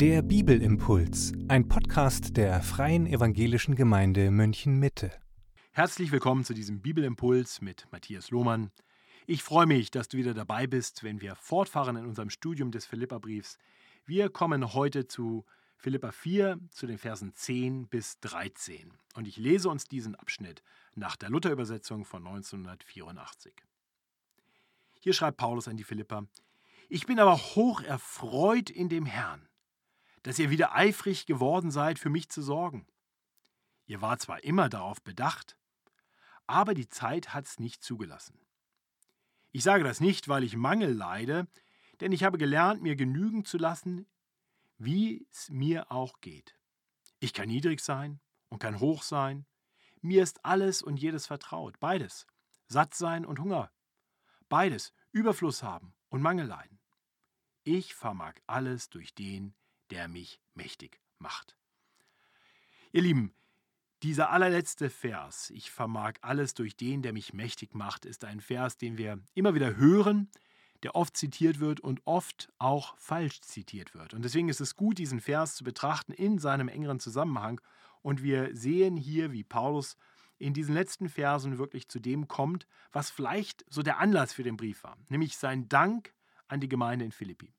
Der Bibelimpuls, ein Podcast der Freien Evangelischen Gemeinde München Mitte. Herzlich willkommen zu diesem Bibelimpuls mit Matthias Lohmann. Ich freue mich, dass du wieder dabei bist, wenn wir fortfahren in unserem Studium des Philipperbriefs. Wir kommen heute zu Philippa 4, zu den Versen 10 bis 13. Und ich lese uns diesen Abschnitt nach der Luther-Übersetzung von 1984. Hier schreibt Paulus an die Philipper: Ich bin aber hoch erfreut in dem Herrn, dass ihr wieder eifrig geworden seid, für mich zu sorgen. Ihr wart zwar immer darauf bedacht, aber die Zeit hat's nicht zugelassen. Ich sage das nicht, weil ich Mangel leide, denn ich habe gelernt, mir genügen zu lassen, wie es mir auch geht. Ich kann niedrig sein und kann hoch sein. Mir ist alles und jedes vertraut, beides. Satt sein und Hunger. Beides. Überfluss haben und Mangel leiden. Ich vermag alles durch den, der mich mächtig macht. Ihr Lieben, dieser allerletzte Vers, ich vermag alles durch den, der mich mächtig macht, ist ein Vers, den wir immer wieder hören, der oft zitiert wird und oft auch falsch zitiert wird. Und deswegen ist es gut, diesen Vers zu betrachten in seinem engeren Zusammenhang. Und wir sehen hier, wie Paulus in diesen letzten Versen wirklich zu dem kommt, was vielleicht so der Anlass für den Brief war, nämlich sein Dank an die Gemeinde in Philippi,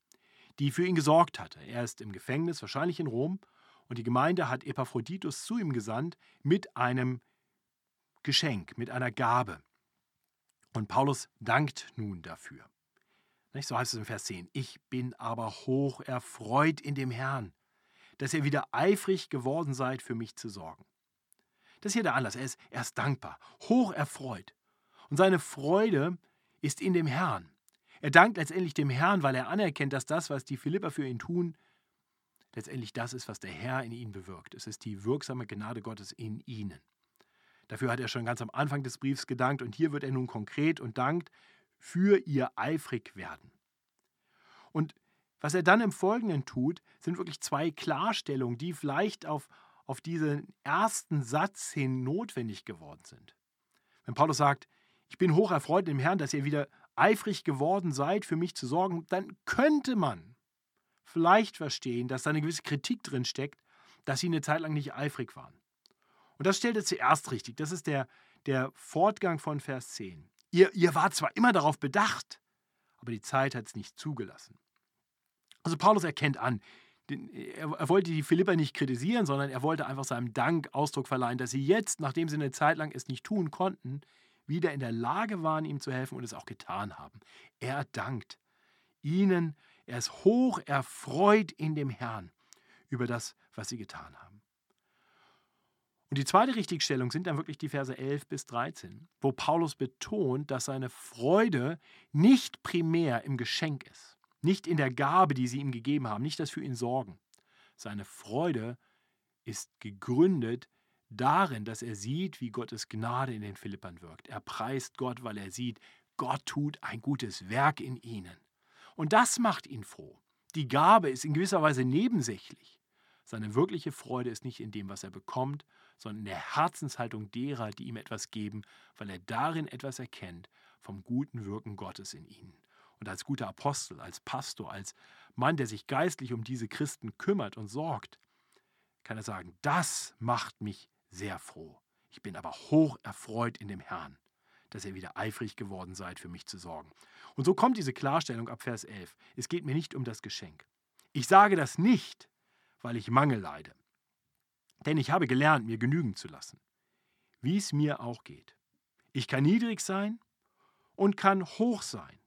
die für ihn gesorgt hatte. Er ist im Gefängnis, wahrscheinlich in Rom, und die Gemeinde hat Epaphroditus zu ihm gesandt mit einem Geschenk, mit einer Gabe. Und Paulus dankt nun dafür. So heißt es im Vers 10. Ich bin aber hoch erfreut in dem Herrn, dass ihr wieder eifrig geworden seid, für mich zu sorgen. Das ist hier der Anlass. Er ist, er ist dankbar, hoch erfreut. Und seine Freude ist in dem Herrn. Er dankt letztendlich dem Herrn, weil er anerkennt, dass das, was die Philipper für ihn tun, letztendlich das ist, was der Herr in ihnen bewirkt. Es ist die wirksame Gnade Gottes in ihnen. Dafür hat er schon ganz am Anfang des Briefs gedankt und hier wird er nun konkret und dankt für ihr eifrig werden. Und was er dann im Folgenden tut, sind wirklich zwei Klarstellungen, die vielleicht auf, auf diesen ersten Satz hin notwendig geworden sind. Wenn Paulus sagt, ich bin hoch erfreut im Herrn, dass ihr wieder eifrig geworden seid, für mich zu sorgen, dann könnte man vielleicht verstehen, dass da eine gewisse Kritik drin steckt, dass sie eine Zeit lang nicht eifrig waren. Und das stellt er zuerst richtig. Das ist der, der Fortgang von Vers 10. Ihr, ihr wart zwar immer darauf bedacht, aber die Zeit hat es nicht zugelassen. Also Paulus erkennt an, er, wollte die Philipper nicht kritisieren, sondern er wollte einfach seinem Dank Ausdruck verleihen, dass sie jetzt, nachdem sie eine Zeit lang es nicht tun konnten, wieder in der Lage waren, ihm zu helfen und es auch getan haben. Er dankt ihnen, er ist hoch erfreut in dem Herrn über das, was sie getan haben. Und die zweite Richtigstellung sind dann wirklich die Verse 11 bis 13, wo Paulus betont, dass seine Freude nicht primär im Geschenk ist, nicht in der Gabe, die sie ihm gegeben haben, nicht das für ihn sorgen. Seine Freude ist gegründet darin, dass er sieht, wie Gottes Gnade in den Philippern wirkt. Er preist Gott, weil er sieht, Gott tut ein gutes Werk in ihnen. Und das macht ihn froh. Die Gabe ist in gewisser Weise nebensächlich. Seine wirkliche Freude ist nicht in dem, was er bekommt, sondern in der Herzenshaltung derer, die ihm etwas geben, weil er darin etwas erkennt vom guten Wirken Gottes in ihnen. Und als guter Apostel, als Pastor, als Mann, der sich geistlich um diese Christen kümmert und sorgt, kann er sagen, das macht mich sehr froh. Ich bin aber hoch erfreut in dem Herrn, dass ihr wieder eifrig geworden seid, für mich zu sorgen. Und so kommt diese Klarstellung ab Vers 11. Es geht mir nicht um das Geschenk. Ich sage das nicht, weil ich Mangel leide. Denn ich habe gelernt, mir genügen zu lassen, wie es mir auch geht. Ich kann niedrig sein und kann hoch sein.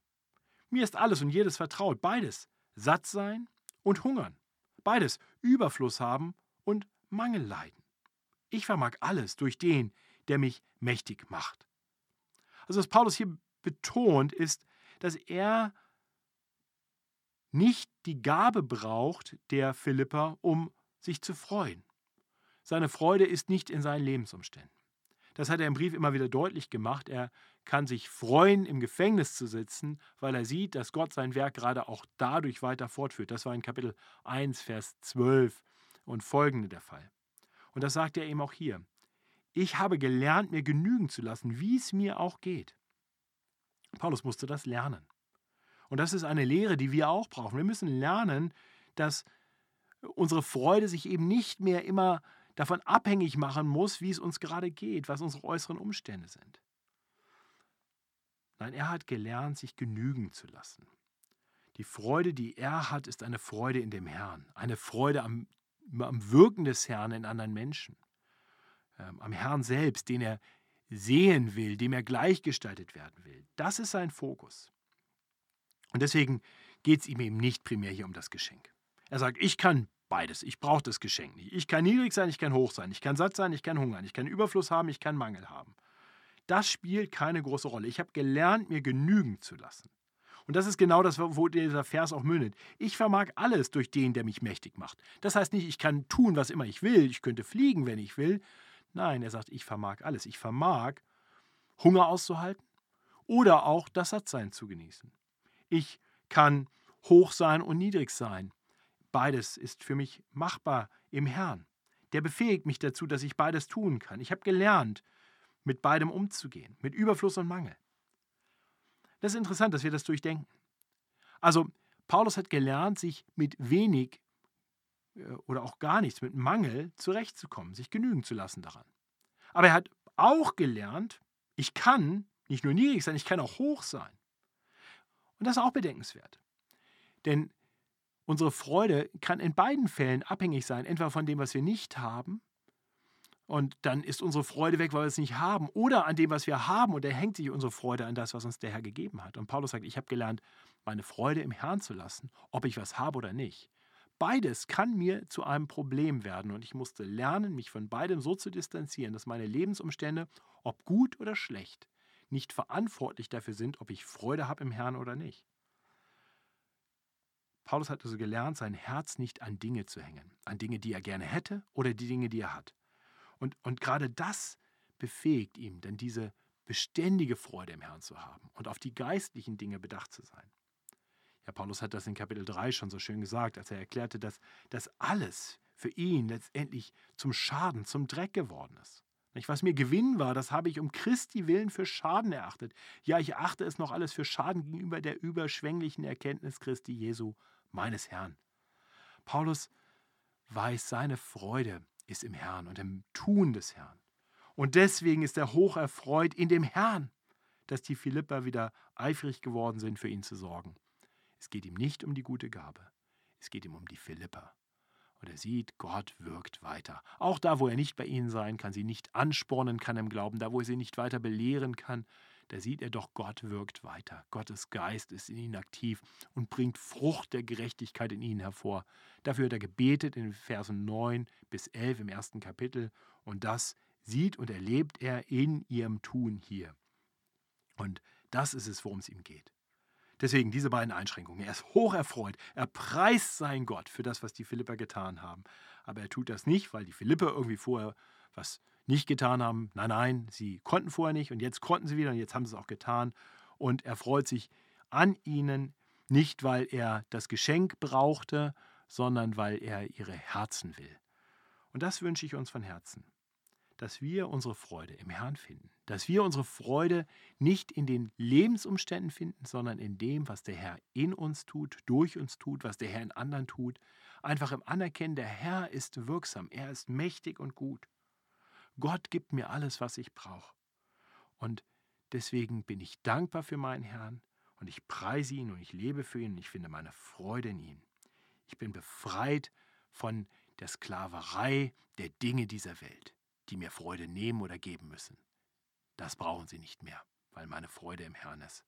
Mir ist alles und jedes vertraut, beides satt sein und hungern, beides Überfluss haben und Mangel leiden. Ich vermag alles durch den, der mich mächtig macht. Also was Paulus hier betont, ist, dass er nicht die Gabe braucht der Philipper, um sich zu freuen. Seine Freude ist nicht in seinen Lebensumständen. Das hat er im Brief immer wieder deutlich gemacht. Er kann sich freuen, im Gefängnis zu sitzen, weil er sieht, dass Gott sein Werk gerade auch dadurch weiter fortführt. Das war in Kapitel 1, Vers 12 und folgende der Fall. Und das sagt er eben auch hier. Ich habe gelernt, mir genügen zu lassen, wie es mir auch geht. Paulus musste das lernen. Und das ist eine Lehre, die wir auch brauchen. Wir müssen lernen, dass unsere Freude sich eben nicht mehr immer davon abhängig machen muss, wie es uns gerade geht, was unsere äußeren Umstände sind. Nein, er hat gelernt, sich genügen zu lassen. Die Freude, die er hat, ist eine Freude in dem Herrn, eine Freude am, am Wirken des Herrn in anderen Menschen, ähm, am Herrn selbst, den er sehen will, dem er gleichgestaltet werden will. Das ist sein Fokus. Und deswegen geht es ihm eben nicht primär hier um das Geschenk. Er sagt, ich kann beides, ich brauche das Geschenk nicht. Ich kann niedrig sein, ich kann hoch sein, ich kann satt sein, ich kann hungern, ich kann Überfluss haben, ich kann Mangel haben. Das spielt keine große Rolle. Ich habe gelernt, mir genügen zu lassen. Und das ist genau das, wo dieser Vers auch mündet. Ich vermag alles durch den, der mich mächtig macht. Das heißt nicht, ich kann tun, was immer ich will, ich könnte fliegen, wenn ich will. Nein, er sagt, ich vermag alles. Ich vermag, Hunger auszuhalten oder auch das Sattsein zu genießen. Ich kann hoch sein und niedrig sein. Beides ist für mich machbar im Herrn. Der befähigt mich dazu, dass ich beides tun kann. Ich habe gelernt, mit beidem umzugehen, mit Überfluss und Mangel. Das ist interessant, dass wir das durchdenken. Also, Paulus hat gelernt, sich mit wenig äh, oder auch gar nichts, mit Mangel zurechtzukommen, sich genügen zu lassen daran. Aber er hat auch gelernt, ich kann nicht nur niedrig sein, ich kann auch hoch sein. Und das ist auch bedenkenswert. Denn unsere Freude kann in beiden Fällen abhängig sein, entweder von dem, was wir nicht haben, und dann ist unsere Freude weg, weil wir es nicht haben. Oder an dem, was wir haben. Und da hängt sich unsere Freude an das, was uns der Herr gegeben hat. Und Paulus sagt, ich habe gelernt, meine Freude im Herrn zu lassen, ob ich was habe oder nicht. Beides kann mir zu einem Problem werden. Und ich musste lernen, mich von beidem so zu distanzieren, dass meine Lebensumstände, ob gut oder schlecht, nicht verantwortlich dafür sind, ob ich Freude habe im Herrn oder nicht. Paulus hat also gelernt, sein Herz nicht an Dinge zu hängen, an Dinge, die er gerne hätte oder die Dinge, die er hat. Und, und gerade das befähigt ihn, dann diese beständige Freude im Herrn zu haben und auf die geistlichen Dinge bedacht zu sein. Ja, Paulus hat das in Kapitel 3 schon so schön gesagt, als er erklärte, dass das alles für ihn letztendlich zum Schaden, zum Dreck geworden ist. Was mir Gewinn war, das habe ich um Christi willen für Schaden erachtet. Ja, ich achte es noch alles für Schaden gegenüber der überschwänglichen Erkenntnis Christi Jesu, meines Herrn. Paulus weiß seine Freude ist im Herrn und im Tun des Herrn. Und deswegen ist er hoch erfreut in dem Herrn, dass die Philipper wieder eifrig geworden sind, für ihn zu sorgen. Es geht ihm nicht um die gute Gabe, es geht ihm um die Philipper. Und er sieht, Gott wirkt weiter. Auch da, wo er nicht bei ihnen sein kann, sie nicht anspornen kann im Glauben, da, wo er sie nicht weiter belehren kann, da sieht er doch, Gott wirkt weiter. Gottes Geist ist in ihnen aktiv und bringt Frucht der Gerechtigkeit in ihnen hervor. Dafür hat er gebetet in Versen 9 bis 11 im ersten Kapitel und das sieht und erlebt er in ihrem Tun hier. Und das ist es, worum es ihm geht. Deswegen diese beiden Einschränkungen. Er ist hoch erfreut. Er preist sein Gott für das, was die Philipper getan haben. Aber er tut das nicht, weil die Philipper irgendwie vorher was nicht getan haben. Nein, nein, sie konnten vorher nicht und jetzt konnten sie wieder und jetzt haben sie es auch getan. Und er freut sich an ihnen, nicht weil er das Geschenk brauchte, sondern weil er ihre Herzen will. Und das wünsche ich uns von Herzen, dass wir unsere Freude im Herrn finden, dass wir unsere Freude nicht in den Lebensumständen finden, sondern in dem, was der Herr in uns tut, durch uns tut, was der Herr in anderen tut, einfach im Anerkennen, der Herr ist wirksam, er ist mächtig und gut. Gott gibt mir alles, was ich brauche. Und deswegen bin ich dankbar für meinen Herrn und ich preise ihn und ich lebe für ihn und ich finde meine Freude in ihm. Ich bin befreit von der Sklaverei der Dinge dieser Welt, die mir Freude nehmen oder geben müssen. Das brauchen sie nicht mehr, weil meine Freude im Herrn ist.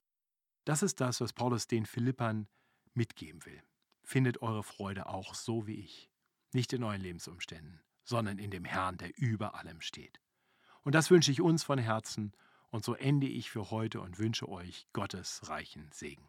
Das ist das, was Paulus den Philippern mitgeben will. Findet eure Freude auch so wie ich, nicht in euren Lebensumständen, sondern in dem Herrn, der über allem steht. Und das wünsche ich uns von Herzen und so ende ich für heute und wünsche euch Gottes reichen Segen.